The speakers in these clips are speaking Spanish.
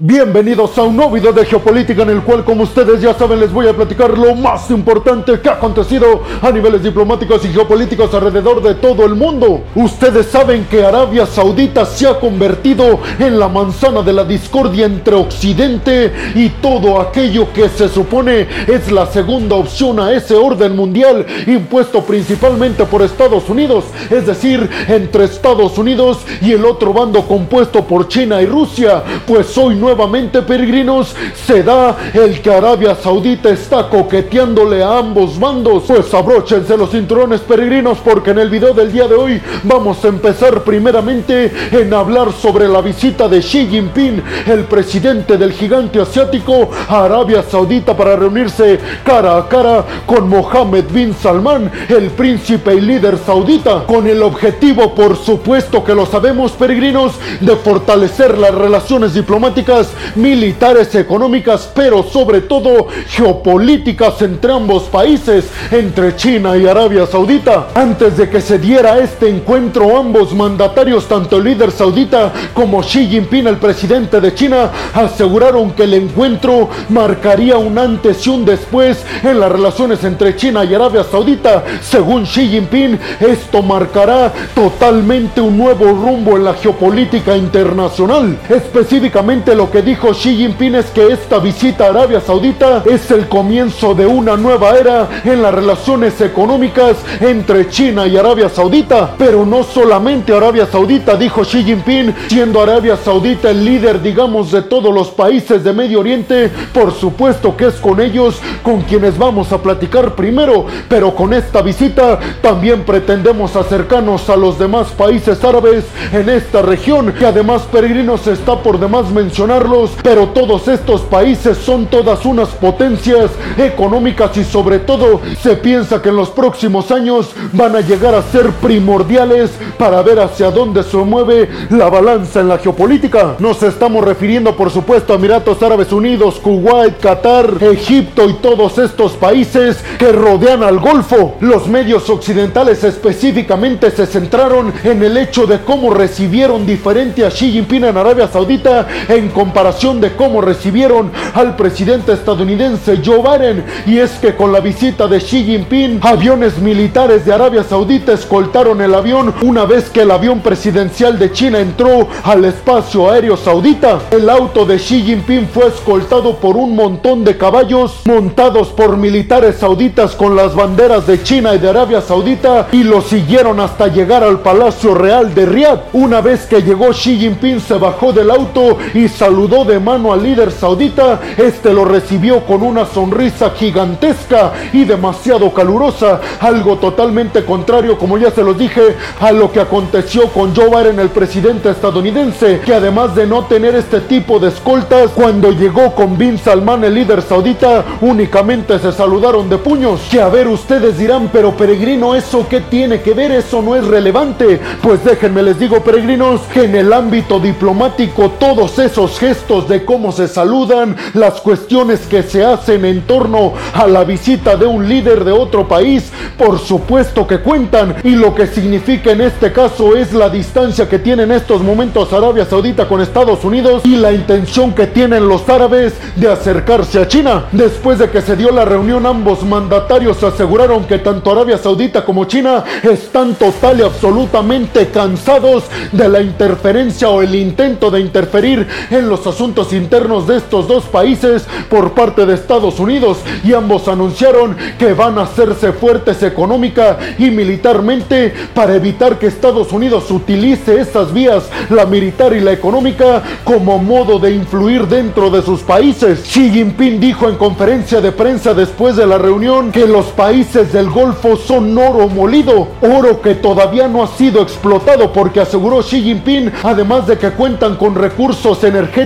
Bienvenidos a un nuevo video de geopolítica en el cual como ustedes ya saben les voy a platicar lo más importante que ha acontecido a niveles diplomáticos y geopolíticos alrededor de todo el mundo. Ustedes saben que Arabia Saudita se ha convertido en la manzana de la discordia entre Occidente y todo aquello que se supone es la segunda opción a ese orden mundial impuesto principalmente por Estados Unidos, es decir, entre Estados Unidos y el otro bando compuesto por China y Rusia, pues hoy no nuevamente peregrinos, se da el que Arabia Saudita está coqueteándole a ambos bandos. Pues abróchense los cinturones peregrinos porque en el video del día de hoy vamos a empezar primeramente en hablar sobre la visita de Xi Jinping, el presidente del gigante asiático, a Arabia Saudita para reunirse cara a cara con Mohammed bin Salman, el príncipe y líder saudita, con el objetivo, por supuesto que lo sabemos peregrinos, de fortalecer las relaciones diplomáticas militares, económicas, pero sobre todo geopolíticas entre ambos países, entre China y Arabia Saudita. Antes de que se diera este encuentro, ambos mandatarios, tanto el líder saudita como Xi Jinping, el presidente de China, aseguraron que el encuentro marcaría un antes y un después en las relaciones entre China y Arabia Saudita. Según Xi Jinping, esto marcará totalmente un nuevo rumbo en la geopolítica internacional. Específicamente lo que dijo Xi Jinping es que esta visita a Arabia Saudita es el comienzo de una nueva era en las relaciones económicas entre China y Arabia Saudita. Pero no solamente Arabia Saudita, dijo Xi Jinping, siendo Arabia Saudita el líder, digamos, de todos los países de Medio Oriente, por supuesto que es con ellos con quienes vamos a platicar primero, pero con esta visita también pretendemos acercarnos a los demás países árabes en esta región, que además peregrinos está por demás mencionar pero todos estos países son todas unas potencias económicas y sobre todo se piensa que en los próximos años van a llegar a ser primordiales para ver hacia dónde se mueve la balanza en la geopolítica. Nos estamos refiriendo por supuesto a Emiratos Árabes Unidos, Kuwait, Qatar, Egipto y todos estos países que rodean al Golfo. Los medios occidentales específicamente se centraron en el hecho de cómo recibieron diferente a Xi Jinping en Arabia Saudita en comparación de cómo recibieron al presidente estadounidense Joe Biden. Y es que con la visita de Xi Jinping, aviones militares de Arabia Saudita escoltaron el avión una vez que el avión presidencial de China entró al espacio aéreo saudita. El auto de Xi Jinping fue escoltado por un montón de caballos montados por militares sauditas con las banderas de China y de Arabia Saudita y lo siguieron hasta llegar al Palacio Real de Riyadh. Una vez que llegó Xi Jinping se bajó del auto y salió saludó de mano al líder saudita, este lo recibió con una sonrisa gigantesca y demasiado calurosa, algo totalmente contrario, como ya se los dije, a lo que aconteció con Joe Biden, el presidente estadounidense, que además de no tener este tipo de escoltas, cuando llegó con Bin Salman, el líder saudita, únicamente se saludaron de puños. Que a ver, ustedes dirán, pero peregrino, ¿eso qué tiene que ver? Eso no es relevante. Pues déjenme les digo, peregrinos, que en el ámbito diplomático todos esos gestos de cómo se saludan, las cuestiones que se hacen en torno a la visita de un líder de otro país, por supuesto que cuentan. Y lo que significa en este caso es la distancia que tiene en estos momentos Arabia Saudita con Estados Unidos y la intención que tienen los árabes de acercarse a China. Después de que se dio la reunión, ambos mandatarios aseguraron que tanto Arabia Saudita como China están total y absolutamente cansados de la interferencia o el intento de interferir en los asuntos internos de estos dos países por parte de Estados Unidos y ambos anunciaron que van a hacerse fuertes económica y militarmente para evitar que Estados Unidos utilice esas vías, la militar y la económica, como modo de influir dentro de sus países. Xi Jinping dijo en conferencia de prensa después de la reunión que los países del Golfo son oro molido, oro que todavía no ha sido explotado porque aseguró Xi Jinping, además de que cuentan con recursos energéticos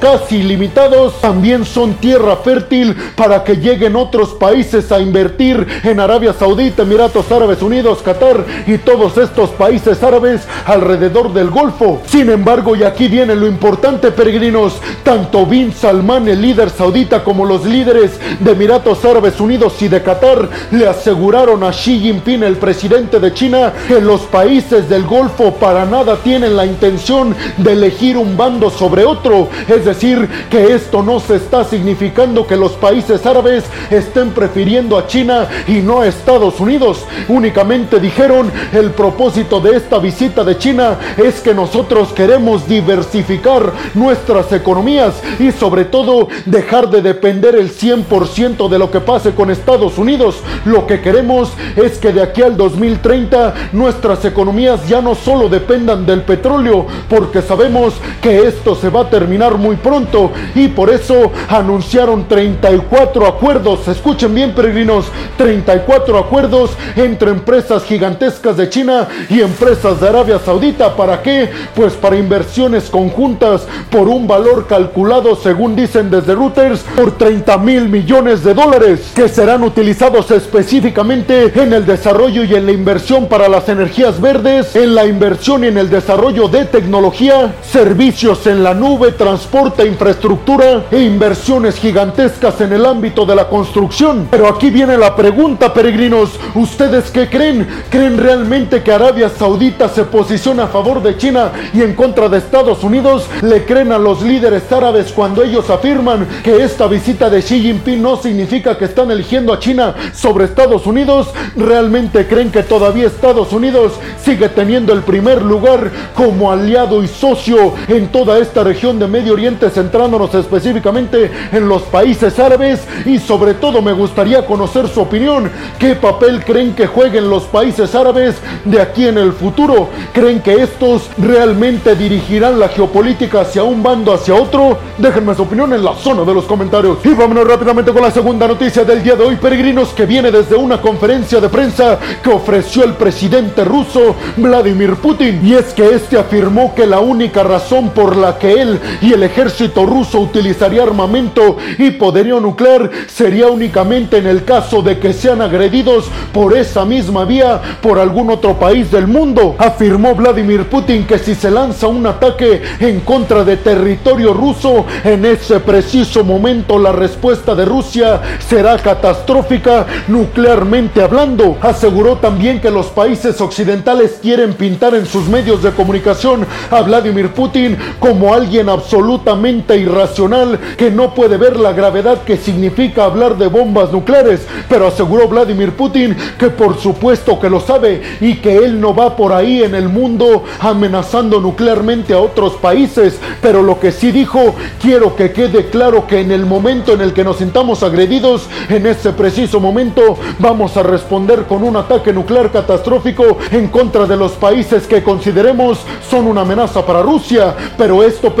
casi ilimitados, también son tierra fértil para que lleguen otros países a invertir en Arabia Saudita, Emiratos Árabes Unidos, Qatar y todos estos países árabes alrededor del Golfo. Sin embargo, y aquí viene lo importante, peregrinos, tanto Bin Salman, el líder saudita, como los líderes de Emiratos Árabes Unidos y de Qatar le aseguraron a Xi Jinping, el presidente de China, que los países del Golfo para nada tienen la intención de elegir un bando sobre otro Es decir, que esto no se está significando que los países árabes estén prefiriendo a China y no a Estados Unidos. Únicamente dijeron el propósito de esta visita de China es que nosotros queremos diversificar nuestras economías y sobre todo dejar de depender el 100% de lo que pase con Estados Unidos. Lo que queremos es que de aquí al 2030 nuestras economías ya no solo dependan del petróleo, porque sabemos que esto se va a terminar muy pronto y por eso anunciaron 34 acuerdos. Escuchen bien, peregrinos, 34 acuerdos entre empresas gigantescas de China y empresas de Arabia Saudita. ¿Para qué? Pues para inversiones conjuntas por un valor calculado, según dicen desde Reuters, por 30 mil millones de dólares que serán utilizados específicamente en el desarrollo y en la inversión para las energías verdes, en la inversión y en el desarrollo de tecnología, servicios en la nube, transporte, infraestructura e inversiones gigantescas en el ámbito de la construcción. Pero aquí viene la pregunta, peregrinos, ¿ustedes qué creen? ¿Creen realmente que Arabia Saudita se posiciona a favor de China y en contra de Estados Unidos? ¿Le creen a los líderes árabes cuando ellos afirman que esta visita de Xi Jinping no significa que están eligiendo a China sobre Estados Unidos? ¿Realmente creen que todavía Estados Unidos sigue teniendo el primer lugar como aliado y socio en toda esta región de Medio Oriente, centrándonos específicamente en los países árabes? Y sobre todo me gustaría conocer su opinión. ¿Qué papel creen que jueguen los países árabes de aquí en el futuro? ¿Creen que estos realmente dirigirán la geopolítica hacia un bando, hacia otro? Déjenme su opinión en la zona de los comentarios. Y vámonos rápidamente con la segunda noticia del día de hoy, peregrinos, que viene desde una conferencia de prensa que ofreció el presidente ruso Vladimir Putin. Y es que este afirmó que la única razón por la que él y el ejército ruso utilizaría armamento y poderío nuclear sería únicamente en el caso de que sean agredidos por esa misma vía por algún otro país del mundo. Afirmó Vladimir Putin que si se lanza un ataque en contra de territorio ruso, en ese preciso momento la respuesta de Rusia será catastrófica nuclearmente hablando. Aseguró también que los países occidentales quieren pintar en sus medios de comunicación a Vladimir Putin como alguien absolutamente irracional que no puede ver la gravedad que significa hablar de bombas nucleares, pero aseguró Vladimir Putin que por supuesto que lo sabe y que él no va por ahí en el mundo amenazando nuclearmente a otros países, pero lo que sí dijo, quiero que quede claro que en el momento en el que nos sintamos agredidos, en ese preciso momento vamos a responder con un ataque nuclear catastrófico en contra de los países que consideremos son una amenaza para Rusia, pero esto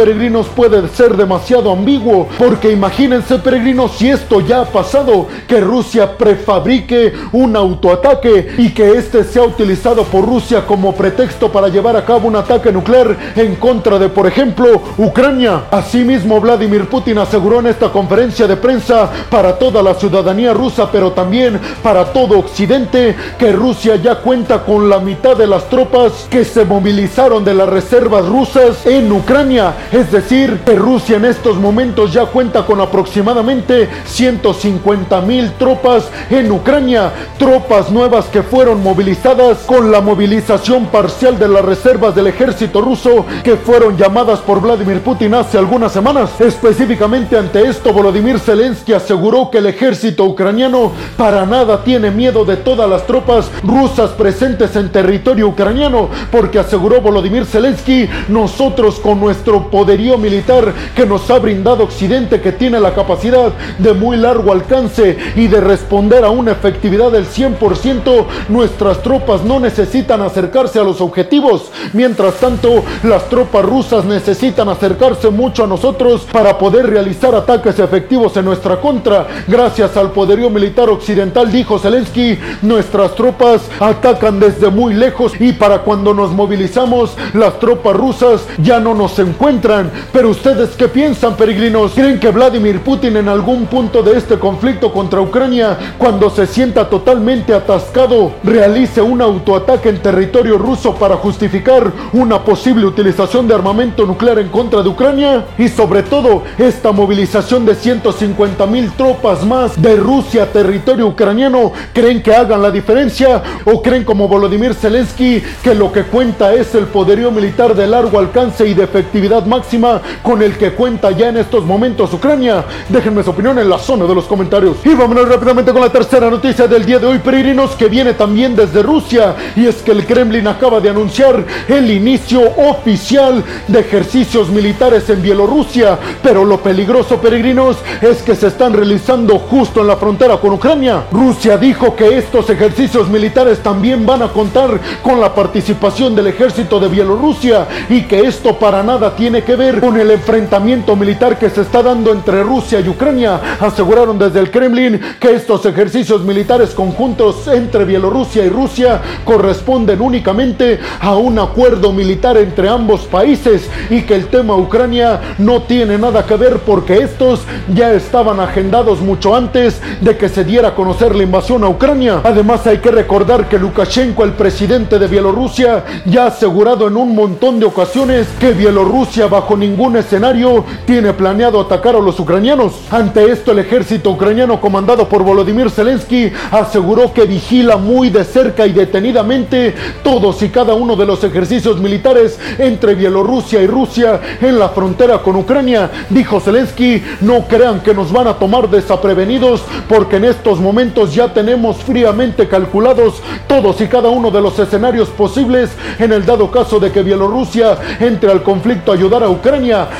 puede ser demasiado ambiguo, porque imagínense peregrinos si esto ya ha pasado, que Rusia prefabrique un autoataque y que este sea utilizado por Rusia como pretexto para llevar a cabo un ataque nuclear en contra de, por ejemplo, Ucrania. Asimismo, Vladimir Putin aseguró en esta conferencia de prensa para toda la ciudadanía rusa, pero también para todo Occidente, que Rusia ya cuenta con la mitad de las tropas que se movilizaron de las reservas rusas en Ucrania. Decir, que Rusia en estos momentos ya cuenta con aproximadamente 150 mil tropas en Ucrania, tropas nuevas que fueron movilizadas con la movilización parcial de las reservas del ejército ruso que fueron llamadas por Vladimir Putin hace algunas semanas. Específicamente ante esto, Volodymyr Zelensky aseguró que el ejército ucraniano para nada tiene miedo de todas las tropas rusas presentes en territorio ucraniano, porque aseguró Volodymyr Zelensky, nosotros con nuestro militar que nos ha brindado Occidente, que tiene la capacidad de muy largo alcance y de responder a una efectividad del 100%, nuestras tropas no necesitan acercarse a los objetivos. Mientras tanto, las tropas rusas necesitan acercarse mucho a nosotros para poder realizar ataques efectivos en nuestra contra. Gracias al poderío militar occidental, dijo Zelensky, nuestras tropas atacan desde muy lejos y para cuando nos movilizamos, las tropas rusas ya no nos encuentran. Pero ustedes qué piensan, peregrinos? ¿Creen que Vladimir Putin en algún punto de este conflicto contra Ucrania, cuando se sienta totalmente atascado, realice un autoataque en territorio ruso para justificar una posible utilización de armamento nuclear en contra de Ucrania? Y sobre todo, esta movilización de 150 mil tropas más de Rusia a territorio ucraniano, ¿creen que hagan la diferencia? ¿O creen como Volodymyr Zelensky que lo que cuenta es el poderío militar de largo alcance y de efectividad máxima? Con el que cuenta ya en estos momentos Ucrania. Déjenme su opinión en la zona de los comentarios. Y vámonos rápidamente con la tercera noticia del día de hoy, peregrinos, que viene también desde Rusia. Y es que el Kremlin acaba de anunciar el inicio oficial de ejercicios militares en Bielorrusia. Pero lo peligroso, peregrinos, es que se están realizando justo en la frontera con Ucrania. Rusia dijo que estos ejercicios militares también van a contar con la participación del ejército de Bielorrusia y que esto para nada tiene que ver con el enfrentamiento militar que se está dando entre Rusia y Ucrania. Aseguraron desde el Kremlin que estos ejercicios militares conjuntos entre Bielorrusia y Rusia corresponden únicamente a un acuerdo militar entre ambos países y que el tema Ucrania no tiene nada que ver porque estos ya estaban agendados mucho antes de que se diera a conocer la invasión a Ucrania. Además hay que recordar que Lukashenko, el presidente de Bielorrusia, ya ha asegurado en un montón de ocasiones que Bielorrusia bajo ningún escenario tiene planeado atacar a los ucranianos. Ante esto el ejército ucraniano comandado por Volodymyr Zelensky aseguró que vigila muy de cerca y detenidamente todos y cada uno de los ejercicios militares entre Bielorrusia y Rusia en la frontera con Ucrania. Dijo Zelensky, no crean que nos van a tomar desaprevenidos porque en estos momentos ya tenemos fríamente calculados todos y cada uno de los escenarios posibles en el dado caso de que Bielorrusia entre al conflicto a ayudar a Ucrania.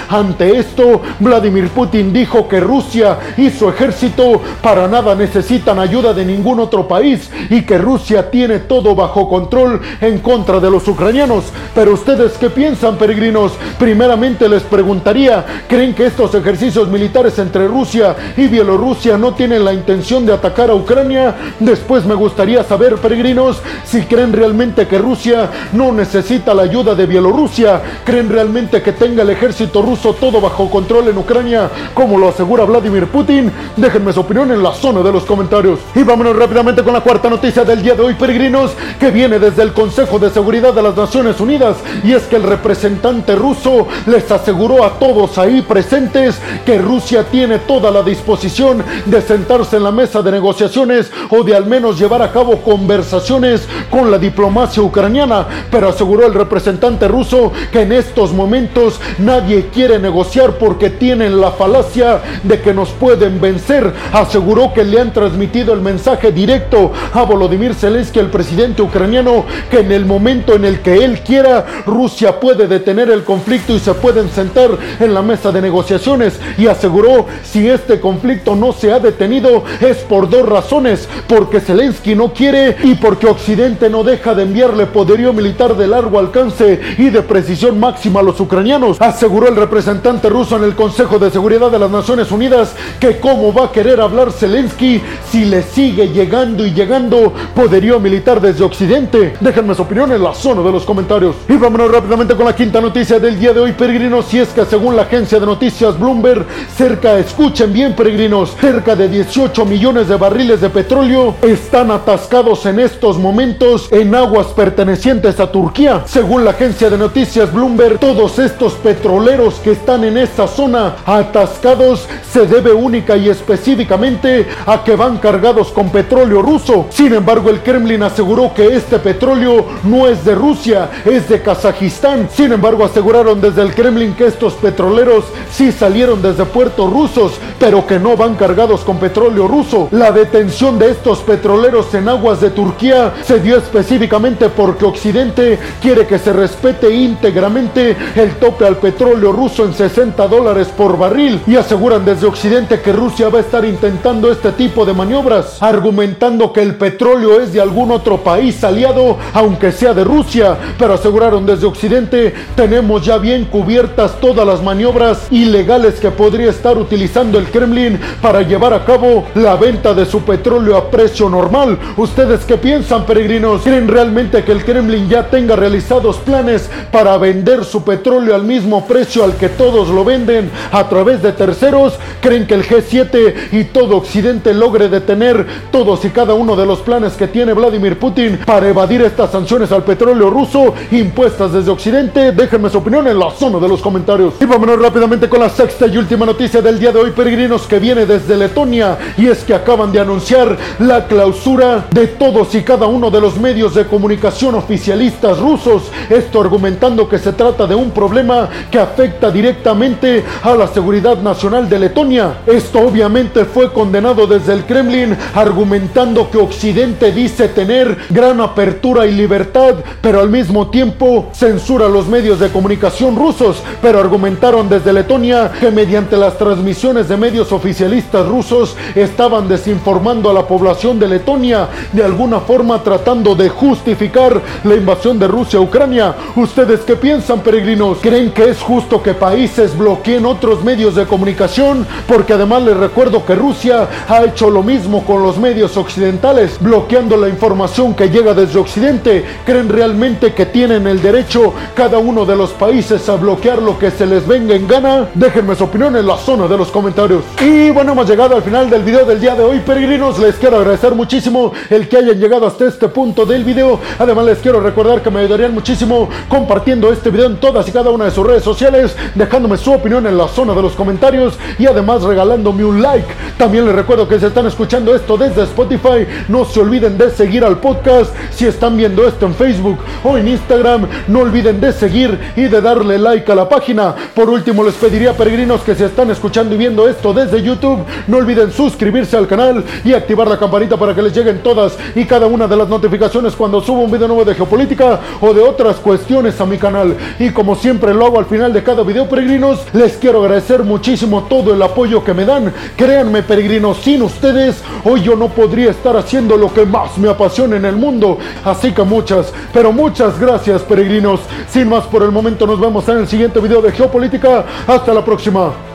Ante esto, Vladimir Putin dijo que Rusia y su ejército para nada necesitan ayuda de ningún otro país y que Rusia tiene todo bajo control en contra de los ucranianos. Pero ustedes qué piensan, peregrinos? Primeramente les preguntaría, ¿creen que estos ejercicios militares entre Rusia y Bielorrusia no tienen la intención de atacar a Ucrania? Después me gustaría saber, peregrinos, si creen realmente que Rusia no necesita la ayuda de Bielorrusia. ¿Creen realmente que tenga el ejército ruso todo bajo control en Ucrania, como lo asegura Vladimir Putin? Déjenme su opinión en la zona de los comentarios. Y vámonos rápidamente con la cuarta noticia del día de hoy, peregrinos, que viene desde el Consejo de Seguridad de las Naciones Unidas. Y es que el representante ruso les aseguró a todos ahí presentes que Rusia tiene toda la disposición de sentarse en la mesa de negociaciones o de al menos llevar a cabo conversaciones con la diplomacia ucraniana. Pero aseguró el representante ruso que en estos momentos nadie quiere negociar porque tienen la falacia de que nos pueden vencer. Aseguró que le han transmitido el mensaje directo a Volodymyr Zelensky, el presidente ucraniano, que en el momento en el que él quiera, Rusia puede detener el conflicto y se pueden sentar en la mesa de negociaciones. Y aseguró, si este conflicto no se ha detenido, es por dos razones, porque Zelensky no quiere y porque Occidente no deja de enviarle poderío militar de largo alcance y de precisión máxima a los ucranianos, aseguró el representante ruso en el Consejo de Seguridad de las Naciones Unidas que cómo va a querer hablar Zelensky si le sigue llegando y llegando poderío militar desde Occidente. Déjenme su opinión en la zona de los comentarios. Y vámonos rápidamente con la quinta noticia del día de hoy, peregrinos, si es que según la agencia de noticias Bloomberg, cerca, escuchen bien peregrinos, cerca de 18 millones de barriles de petróleo están atascados en estos momentos en aguas pertenecientes a Turquía. Según la agencia de noticias Bloomberg, todos estos petroleros que están en esta zona atascados se debe única y específicamente a que van cargados con petróleo ruso. Sin embargo, el Kremlin aseguró que este petróleo no es de Rusia, es de Kazajistán. Sin embargo, aseguraron desde el Kremlin que estos petroleros sí salieron desde puertos rusos, pero que no van cargados con petróleo ruso. La detención de estos petroleros en aguas de Turquía se dio específicamente porque Occidente quiere que se respete íntegramente el tope al petróleo ruso en 60 dólares por barril y aseguran desde Occidente que Rusia va a estar intentando este tipo de maniobras, argumentando que el petróleo es de algún otro país aliado, aunque sea de Rusia, pero aseguraron desde Occidente tenemos ya bien cubiertas todas las maniobras ilegales que podría estar utilizando el Kremlin para llevar a cabo la venta de su petróleo a precio normal. ¿Ustedes qué piensan, peregrinos? ¿Creen realmente que el Kremlin ya tenga realizados planes para vender su petróleo al mismo precio al que todos lo venden a través de terceros? ¿Creen que el G7 y todo Occidente logre detener todos y cada uno de los planes que tiene Vladimir Putin para evadir estas sanciones al petróleo ruso impuestas desde Occidente? Déjenme su opinión en la zona de los comentarios. Y vámonos rápidamente con la sexta y última noticia del día de hoy, peregrinos, que viene desde Letonia. Y es que acaban de anunciar la clausura de todos y cada uno de los medios de comunicación oficialistas rusos. Esto argumentando que se trata de un problema que afecta directamente a la seguridad nacional de Letonia. Esto obviamente fue condenado desde el Kremlin, argumentando que Occidente dice tener gran apertura y libertad, pero al mismo tiempo censura los medios de comunicación rusos, pero argumentaron desde Letonia que mediante las transmisiones de medios oficialistas rusos estaban desinformando a la población de Letonia, de alguna forma tratando de justificar la invasión de Rusia a Ucrania. ¿Ustedes qué piensan, peregrinos? ¿Creen que es justo que países bloqueen otros medios de comunicación? Porque además les recuerdo que Rusia ha hecho lo mismo con los medios occidentales, bloqueando la información que llega desde Occidente. ¿Creen realmente que tienen el derecho cada uno de los países a bloquear lo que se les venga en gana? Déjenme su opinión en la zona de los comentarios. Y bueno, hemos llegado al final del video del día de hoy, peregrinos. Les quiero agradecer muchísimo el que hayan llegado hasta este punto del video. Además, les quiero recordar que me ayudarían muchísimo compartiendo este video en todas y cada una de sus sociales, dejándome su opinión en la zona de los comentarios y además regalándome un like. También les recuerdo que si están escuchando esto desde Spotify, no se olviden de seguir al podcast. Si están viendo esto en Facebook o en Instagram, no olviden de seguir y de darle like a la página. Por último, les pediría peregrinos que si están escuchando y viendo esto desde YouTube, no olviden suscribirse al canal y activar la campanita para que les lleguen todas y cada una de las notificaciones cuando subo un video nuevo de geopolítica o de otras cuestiones a mi canal. Y como siempre lo hago al final de cada video, peregrinos, les quiero agradecer muchísimo todo el apoyo que me dan. Créanme, peregrinos, sin ustedes hoy yo no podría estar haciendo lo que más me apasiona en el mundo. Así que muchas, pero muchas gracias, peregrinos. Sin más por el momento, nos vemos en el siguiente video de geopolítica. Hasta la próxima.